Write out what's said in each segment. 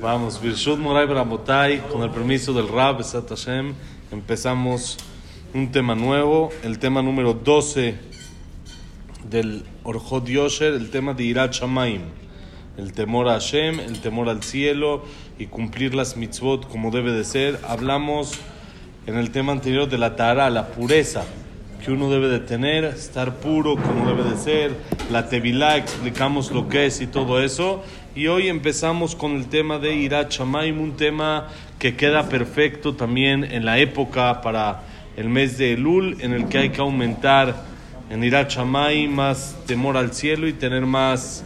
Vamos, Birshut Moray Bramotay, con el permiso del Rab Besat Hashem, empezamos un tema nuevo, el tema número 12 del Orjot Yosher, el tema de Irat Shamaim, el temor a Hashem, el temor al cielo y cumplir las mitzvot como debe de ser. Hablamos en el tema anterior de la Tara, la pureza que uno debe de tener, estar puro como debe de ser, la Tevilá, explicamos lo que es y todo eso. Y hoy empezamos con el tema de Irat Shamaim, un tema que queda perfecto también en la época para el mes de Elul, en el que hay que aumentar en Irat Shamaim más temor al cielo y tener más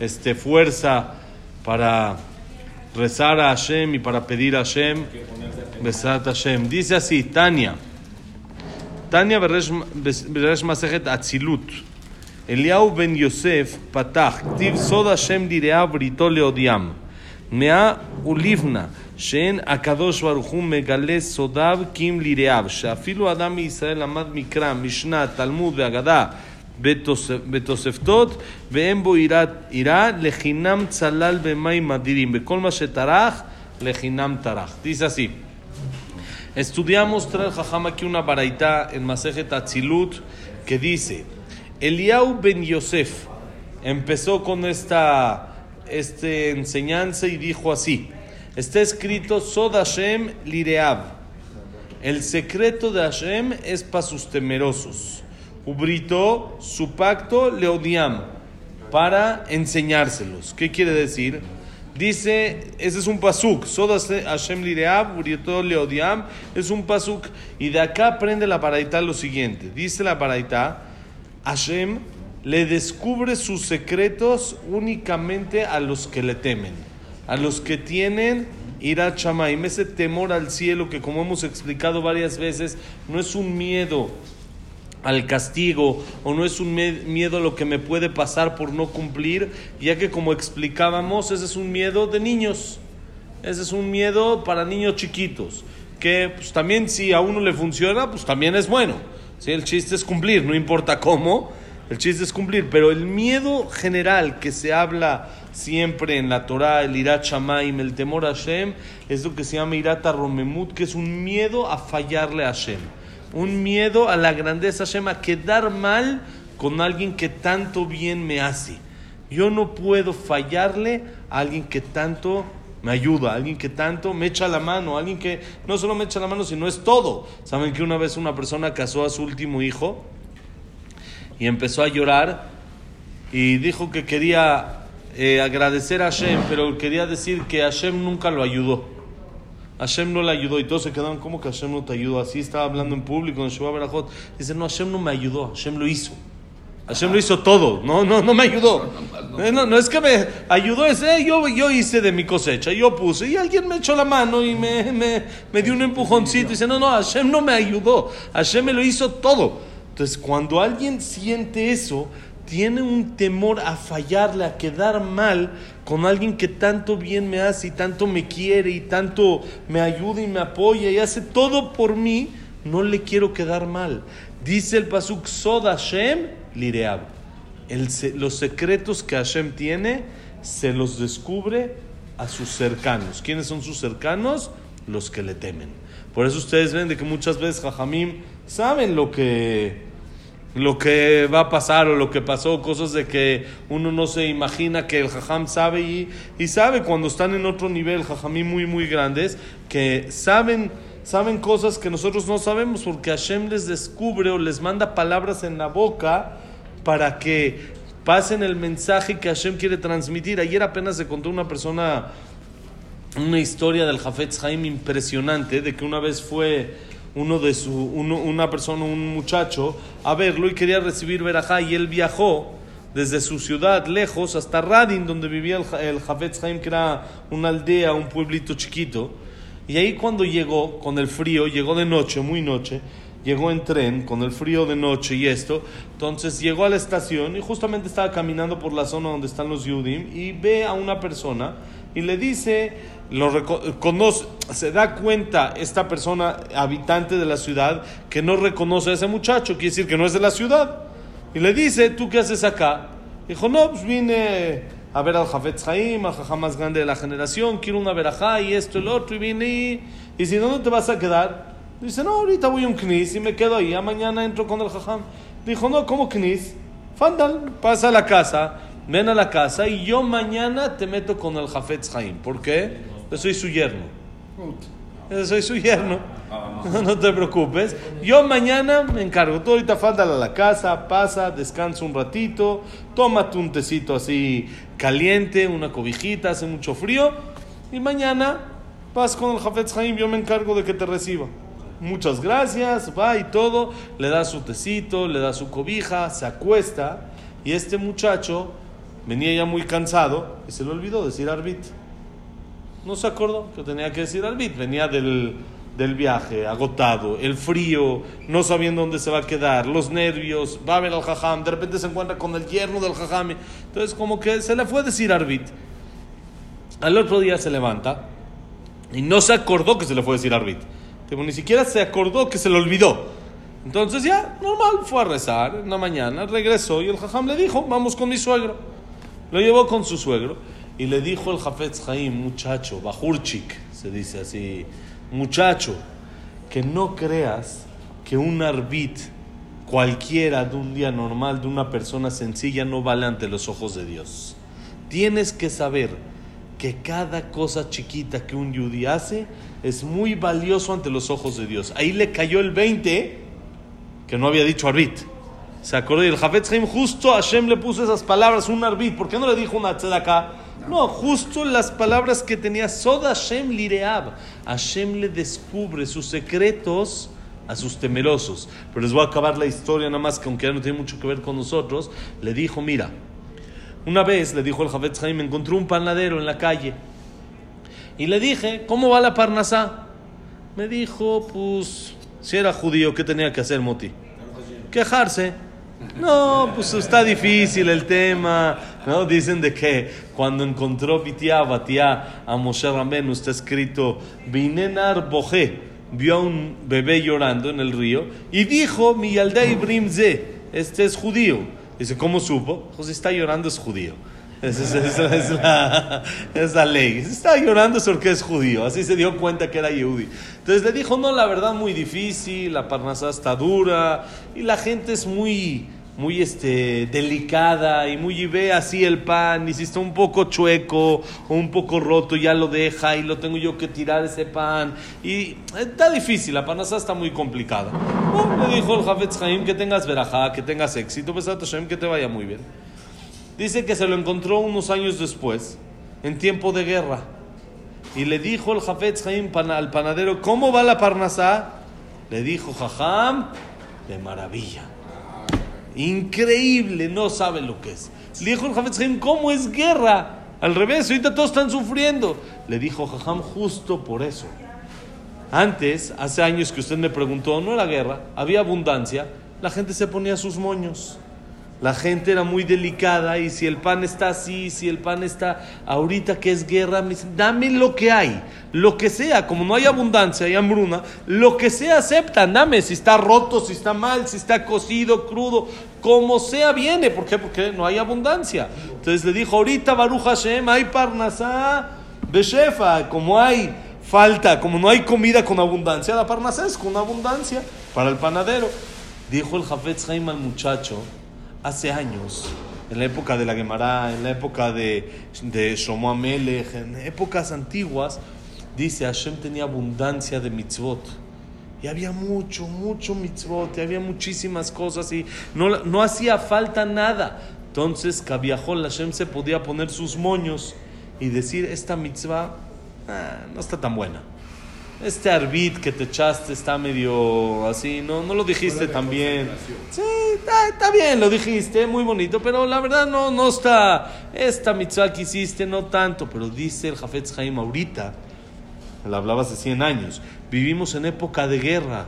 este, fuerza para rezar a Hashem y para pedir a Hashem. Besat Hashem. Dice así, Tania. Tania Beresh Masejet Atzilut. אליהו בן יוסף פתח, כתיב סוד השם ליראיו בריתו להודיעם. מאה וליבנה, שאין הקדוש ברוך הוא מגלה סודיו כי אם ליראיו, שאפילו אדם מישראל למד מקרא, משנה, תלמוד ואגדה בתוספ, בתוספתות, ואין בו יראה, לחינם צלל במים אדירים. בכל מה שטרח, לחינם טרח. Dice así. Estudiamos, trae el Jajam aquí una baraita en Masejet Atzilut que dice, Eliau ben Yosef empezó con esta, este enseñanza y dijo así, está escrito Sod Hashem lireab, el secreto de Hashem es para sus temerosos, Ubrito, su pacto leodiam, para enseñárselos. ¿Qué quiere decir? Dice, ese es un pasuk, Sod Hashem lireab, Ubrito leodiam, es un pasuk, y de acá aprende la paraita lo siguiente, dice la paraita, Hashem le descubre sus secretos únicamente a los que le temen, a los que tienen ira chamaim, ese temor al cielo que como hemos explicado varias veces, no es un miedo al castigo o no es un miedo a lo que me puede pasar por no cumplir, ya que como explicábamos, ese es un miedo de niños, ese es un miedo para niños chiquitos, que pues, también si a uno le funciona, pues también es bueno. ¿Sí? El chiste es cumplir, no importa cómo, el chiste es cumplir. Pero el miedo general que se habla siempre en la Torah, el irat shamaim, el temor a Hashem, es lo que se llama irat romemut, que es un miedo a fallarle a Hashem. Un miedo a la grandeza Hashem, a quedar mal con alguien que tanto bien me hace. Yo no puedo fallarle a alguien que tanto me ayuda, alguien que tanto me echa la mano, alguien que no solo me echa la mano, sino es todo. Saben que una vez una persona casó a su último hijo y empezó a llorar y dijo que quería eh, agradecer a Hashem, pero quería decir que Hashem nunca lo ayudó. Hashem no le ayudó y todos se quedaron como que Hashem no te ayudó. Así estaba hablando en público en Berajot. Dice, no, Hashem no me ayudó, Hashem lo hizo. Hashem lo hizo todo, no, no, no me ayudó. No, no es que me ayudó, es, eh, yo, yo hice de mi cosecha, yo puse, y alguien me echó la mano y me, me, me dio un empujoncito. Y dice, no, no, Hashem no me ayudó, Hashem me lo hizo todo. Entonces, cuando alguien siente eso, tiene un temor a fallarle, a quedar mal con alguien que tanto bien me hace y tanto me quiere y tanto me ayuda y me apoya y hace todo por mí, no le quiero quedar mal. Dice el Pasuk Sod Hashem Lireab. Los secretos que Hashem tiene se los descubre a sus cercanos. ¿Quiénes son sus cercanos? Los que le temen. Por eso ustedes ven de que muchas veces Jajamim saben lo que, lo que va a pasar o lo que pasó, cosas de que uno no se imagina que el Jajam sabe y, y sabe cuando están en otro nivel, Jajamim muy, muy grandes, que saben saben cosas que nosotros no sabemos porque Hashem les descubre o les manda palabras en la boca para que pasen el mensaje que Hashem quiere transmitir. Ayer apenas se contó una persona una historia del Jafetz Haim impresionante de que una vez fue uno de su una persona un muchacho a verlo y quería recibir verajá y él viajó desde su ciudad lejos hasta Radin donde vivía el, el Jafetz Haim que era una aldea un pueblito chiquito y ahí cuando llegó, con el frío, llegó de noche, muy noche, llegó en tren, con el frío de noche y esto, entonces llegó a la estación y justamente estaba caminando por la zona donde están los Yudim y ve a una persona y le dice, lo reconoce, se da cuenta esta persona, habitante de la ciudad, que no reconoce a ese muchacho, quiere decir que no es de la ciudad. Y le dice, ¿tú qué haces acá? Dijo, no, pues vine a ver al Jafetz Haim, al jajam más grande de la generación, quiero una verajá y esto, el otro, y vine. Y si no, no te vas a quedar. Dice, no, ahorita voy a un knis y me quedo ahí, a mañana entro con el jajam. Dijo, no, ¿cómo knis? Fandal, pasa a la casa, ven a la casa y yo mañana te meto con el Jafetz Haim. ¿Por qué? Yo soy su yerno. Yo soy su yerno. No te preocupes. Yo mañana me encargo. Tú ahorita fándala a la casa, pasa, descansa un ratito, tómate un tecito así caliente, una cobijita, hace mucho frío. Y mañana vas con el Jafetz Haim, yo me encargo de que te reciba. Muchas gracias, va y todo. Le da su tecito, le da su cobija, se acuesta. Y este muchacho venía ya muy cansado y se le olvidó decir arbit. No se acordó que tenía que decir arbit. Venía del, del viaje, agotado, el frío, no sabiendo dónde se va a quedar, los nervios, va a ver al jajam, de repente se encuentra con el yerno del jajam. Entonces, como que se le fue a decir arbit. Al otro día se levanta y no se acordó que se le fue a decir arbit. Ni siquiera se acordó que se le olvidó. Entonces ya, normal, fue a rezar en la mañana, regresó y el jajam le dijo, vamos con mi suegro. Lo llevó con su suegro y le dijo el Jafetz Haim, muchacho, bajurchik, se dice así, muchacho, que no creas que un arbit cualquiera de un día normal, de una persona sencilla, no vale ante los ojos de Dios. Tienes que saber que cada cosa chiquita que un yudí hace es muy valioso ante los ojos de Dios. Ahí le cayó el 20 que no había dicho arbit. Se acordó y el Jafetz Haim justo Hashem le puso esas palabras, un arbit. ¿Por qué no le dijo una tzedakah? No, justo las palabras que tenía Soda Hashem lireab. Hashem le descubre sus secretos a sus temerosos. Pero les voy a acabar la historia nada más que aunque ya no tiene mucho que ver con nosotros. Le dijo, mira, una vez le dijo el Jafetz Haim, encontró un panadero en la calle. Y le dije, ¿cómo va la parnasá? Me dijo, pues, si era judío, ¿qué tenía que hacer Moti? Quejarse. No, pues está difícil el tema. ¿No? Dicen de que cuando encontró Bitia, Batia a Moshe Ramben, está escrito, Binenar Boje, vio a un bebé llorando en el río y dijo, mi Yaldei Brimze, este es judío. Dice, ¿cómo supo? Si está llorando es judío. Esa es, la, es, la, ley. Está llorando porque es judío. Así se dio cuenta que era yehudi. Entonces le dijo, no, la verdad muy difícil, la parnasá está dura y la gente es muy, muy este, delicada y muy y ve así el pan y si está un poco chueco o un poco roto ya lo deja y lo tengo yo que tirar ese pan y está difícil, la parnasá está muy complicada. No, le dijo el Jafetz Haim que tengas verajá, que tengas éxito, pues Hashem que te vaya muy bien. Dice que se lo encontró unos años después, en tiempo de guerra. Y le dijo el Jafetz Haim al panadero, ¿cómo va la parnasá? Le dijo, jajam, de maravilla. Increíble, no sabe lo que es. Le dijo el Jafetz ¿cómo es guerra? Al revés, ahorita todos están sufriendo. Le dijo, jajam, justo por eso. Antes, hace años que usted me preguntó, no era guerra, había abundancia, la gente se ponía sus moños. La gente era muy delicada y si el pan está así, si el pan está ahorita que es guerra, dame lo que hay, lo que sea, como no hay abundancia, hay hambruna, lo que sea aceptan, dame, si está roto, si está mal, si está cocido, crudo, como sea viene, ¿por qué? Porque no hay abundancia. Entonces le dijo, ahorita Baruch Hashem, hay parnasá, beshefa, como hay falta, como no hay comida con abundancia, la parnasá es con abundancia para el panadero. Dijo el Jafetz Haim al muchacho, hace años, en la época de la Gemara, en la época de, de Shomo Amelech, en épocas antiguas, dice Hashem tenía abundancia de mitzvot. Y había mucho, mucho mitzvot, y había muchísimas cosas, y no, no hacía falta nada. Entonces, Kabiahol Hashem se podía poner sus moños y decir: Esta mitzvah ah, no está tan buena. Este arbit que te echaste está medio así, no, no lo dijiste tan bien. Sí, está, está, bien, lo dijiste, muy bonito, pero la verdad no, no está. Esta mitzvah que hiciste, no tanto. Pero dice el Jafetz Haim ahorita, le hablaba hace 100 años, vivimos en época de guerra.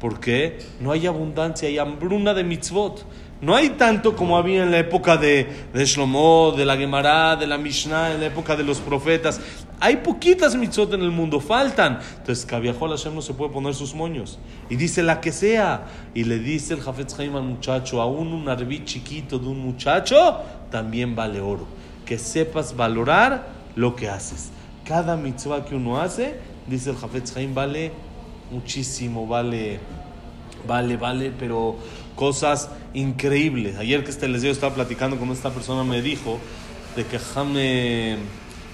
¿Por qué? No hay abundancia, hay hambruna de mitzvot. No hay tanto como había en la época de, de Shlomo, de la Gemara, de la Mishnah, en la época de los profetas. Hay poquitas mitzvot en el mundo, faltan. Entonces, Kaviahol Hashem no se puede poner sus moños. Y dice la que sea. Y le dice el Jafetz Haim al muchacho, aún un arbit chiquito de un muchacho también vale oro. que sepas valorar lo que haces. Cada mitzvah que uno hace, dice el Jafetz Haim, vale muchísimo, vale, vale, vale, pero cosas increíbles. Ayer que este les dio, estaba platicando con esta persona, me dijo de que Jame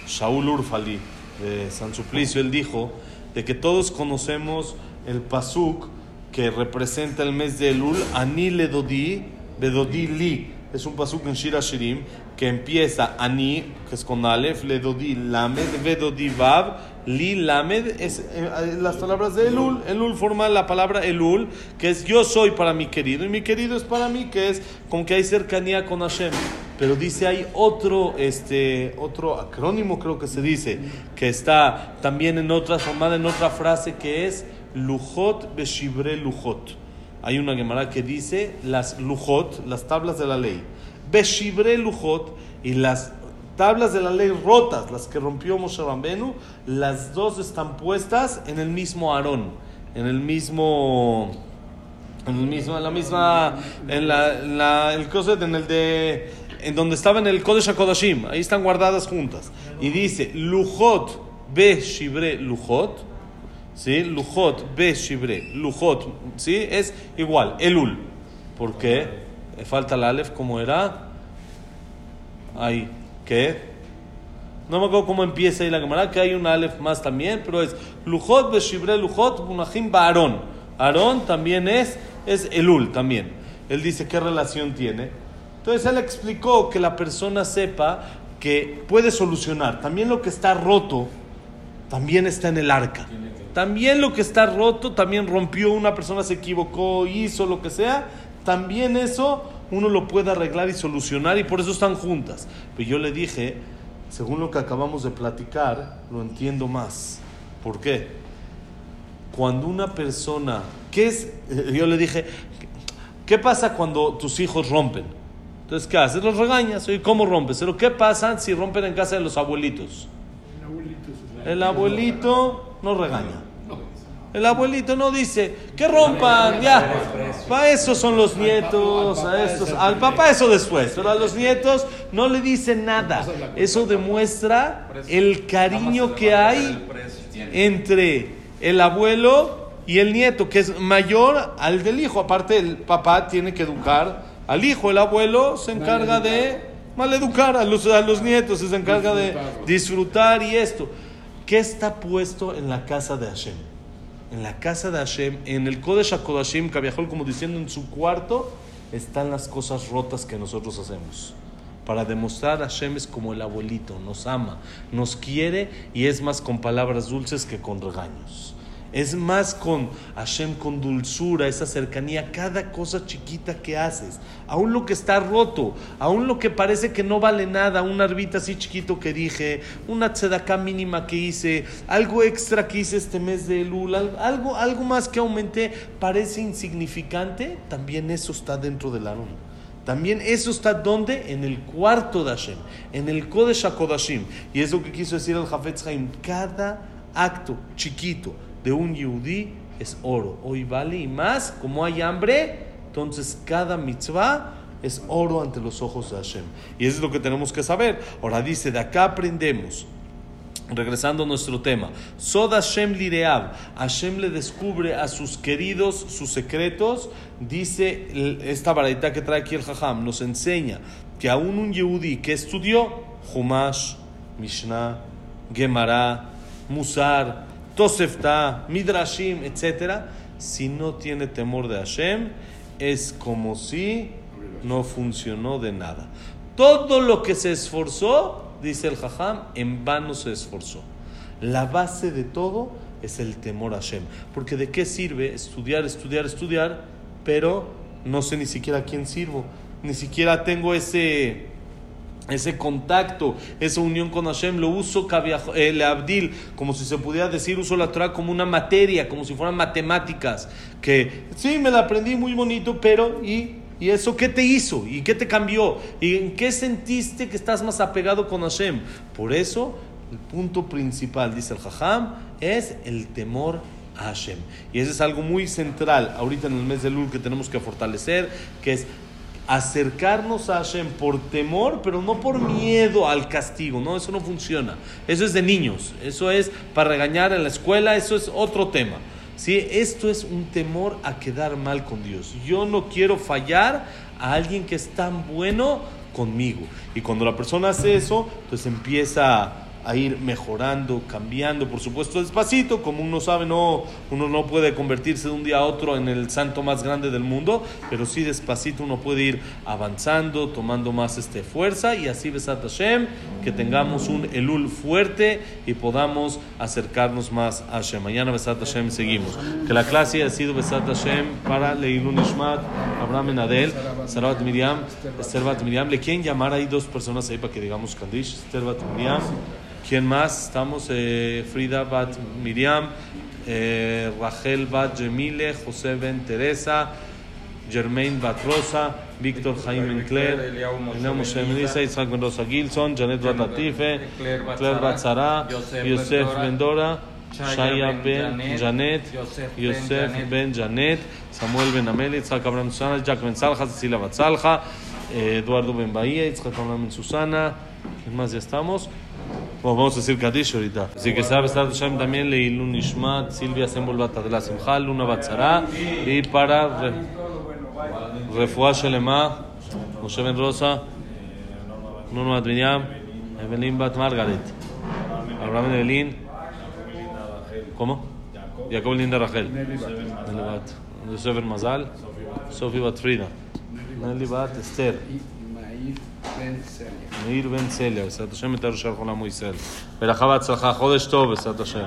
Shaul Urfali de San Suplicio, él dijo de que todos conocemos el pasuk que representa el mes de Elul, Ani le dodi, bedodi li. Es un pasuk en Shira Shirim que empieza Ani, que es con Aleph, le dodi lamed, vedodi vav, li lamed, es eh, las palabras de Elul. Elul forma la palabra Elul, que es yo soy para mi querido, y mi querido es para mí, que es con que hay cercanía con Hashem. Pero dice hay otro, este, otro acrónimo, creo que se dice, que está también en otra, formada en otra frase que es Lujot Beshibre Lujot. Hay una Gemara que dice las Lujot, las tablas de la ley. Beshibre Lujot y las tablas de la ley rotas, las que rompió Moshe Rambenu, las dos están puestas en el mismo Aarón, en el mismo en el mismo en la misma en la, en la el en el de en donde estaba en el Kodesh HaKodashim, ahí están guardadas juntas. Y dice, Lujot be shibre lujot, ¿sí? Lujot be shibre lujot, ¿sí? Es igual, Elul. ¿Por qué? Falta el Aleph, ¿cómo era? Ahí, ¿qué? No me acuerdo cómo empieza ahí la cámara, que hay un Aleph más también, pero es Lujot be shibre lujot, Bunahim ba Aarón. Aarón también es, es Elul también. Él dice, ¿qué relación tiene? Entonces él explicó que la persona sepa que puede solucionar. También lo que está roto, también está en el arca. También lo que está roto, también rompió, una persona se equivocó, hizo lo que sea. También eso uno lo puede arreglar y solucionar y por eso están juntas. Pero yo le dije, según lo que acabamos de platicar, lo entiendo más. ¿Por qué? Cuando una persona, ¿qué es? Yo le dije, ¿qué pasa cuando tus hijos rompen? Entonces, ¿qué haces? Los regañas. ¿Y cómo rompes? Pero ¿qué pasa si rompen en casa de los abuelitos? El abuelito no regaña. El abuelito no dice que rompan, ya. Para eso son los nietos, a estos, al papá eso después, pero a los nietos no le dice nada. Eso demuestra el cariño que hay entre el abuelo y el nieto, que es mayor al del hijo. Aparte, el papá tiene que educar al hijo, el abuelo se encarga de maleducar a los, a los nietos, se encarga de disfrutar y esto. ¿Qué está puesto en la casa de Hashem? En la casa de Hashem, en el Kodesh HaKodashim, Kaviahol, como diciendo en su cuarto, están las cosas rotas que nosotros hacemos. Para demostrar Hashem es como el abuelito, nos ama, nos quiere y es más con palabras dulces que con regaños. Es más con Hashem, con dulzura, esa cercanía, cada cosa chiquita que haces, aún lo que está roto, aún lo que parece que no vale nada, un arbita así chiquito que dije, una tzedaká mínima que hice, algo extra que hice este mes de Elul, algo, algo más que aumenté, parece insignificante, también eso está dentro del Aarón. También eso está donde? En el cuarto de Hashem, en el Kodesh HaKodashim. Y es lo que quiso decir el Jafetz Haim. Cada acto chiquito, de un yudí es oro. Hoy vale y más, como hay hambre, entonces cada mitzvah es oro ante los ojos de Hashem. Y eso es lo que tenemos que saber. Ahora dice, de acá aprendemos. Regresando a nuestro tema, Sod Hashem lireab, Hashem le descubre a sus queridos sus secretos, dice esta varita que trae aquí el Jajam, nos enseña que aún un Yehudi que estudió Humash, Mishnah, Gemara, Musar, Tosefta, Midrashim, etc., si no tiene temor de Hashem, es como si no funcionó de nada. Todo lo que se esforzó, dice el Jajam, en vano se esforzó. La base de todo es el temor a Hashem. Porque de qué sirve estudiar, estudiar, estudiar, pero no sé ni siquiera a quién sirvo, ni siquiera tengo ese ese contacto, esa unión con Hashem, lo uso el abdil, como si se pudiera decir, uso la Torah como una materia, como si fueran matemáticas, que sí, me la aprendí muy bonito, pero ¿y, ¿y eso qué te hizo? ¿Y qué te cambió? ¿Y en qué sentiste que estás más apegado con Hashem? Por eso, el punto principal, dice el Jajam, es el temor a Hashem. Y eso es algo muy central ahorita en el mes de Lul que tenemos que fortalecer, que es acercarnos a Hashem por temor, pero no por miedo al castigo, no, eso no funciona. Eso es de niños, eso es para regañar en la escuela, eso es otro tema. ¿sí? Esto es un temor a quedar mal con Dios. Yo no quiero fallar a alguien que es tan bueno conmigo. Y cuando la persona hace eso, entonces empieza a ir mejorando, cambiando, por supuesto despacito, como uno sabe, no, uno no puede convertirse de un día a otro en el santo más grande del mundo, pero sí despacito uno puede ir avanzando, tomando más este, fuerza y así Besat Hashem, que tengamos un Elul fuerte y podamos acercarnos más a Hashem. Mañana Besat Hashem seguimos. Que la clase ha sido Besat Hashem para Leilun Ishmat, Abraham Adel, Sarvat Miriam, Esther Miriam. ¿Le quieren llamar ahí dos personas ahí para que digamos Kandish? Esther Miriam. ¿Quién más? Estamos eh, Frida Bat Miriam, eh, Rachel Bat Jemile, José Ben Teresa, Germain Bat Rosa, Víctor Jaime Encler, Eliam Moshe Melissa, Isaac Ben Rosa Gilson, Janet Bat Latife, Claire Bat Zara, Yosef Ben Dora, Shaya Ben Janet, Yosef Ben Janet, Samuel Ben Amel, Isaac Abraham Susana, Jack Ben Salja, Cecilia Bat Salja, Eduardo Ben Bahía, Isaac Abraham Ben Susana, ¿quién más ya estamos? Bueno, vamos a decir Kadish ahorita. Así que sabe estar Hashem también Leilun Ishmat, Silvia Sembol Batadela Simcha, Luna Batzara. Y para re, Refuah Shelema, Moshe Ben Rosa, Nuno Miriam, Evelyn Bat Margaret, Abraham Evelyn, ¿cómo? Jacob Linda Rachel, Nelly Bat, Yosef Mazal, Sofi Bat Frida, Nelly Bat Esther. מאיר בן צליה, בעזרת השם, את הראשון חולה מויסל. ולאחר בהצלחה, חודש טוב, בעזרת השם.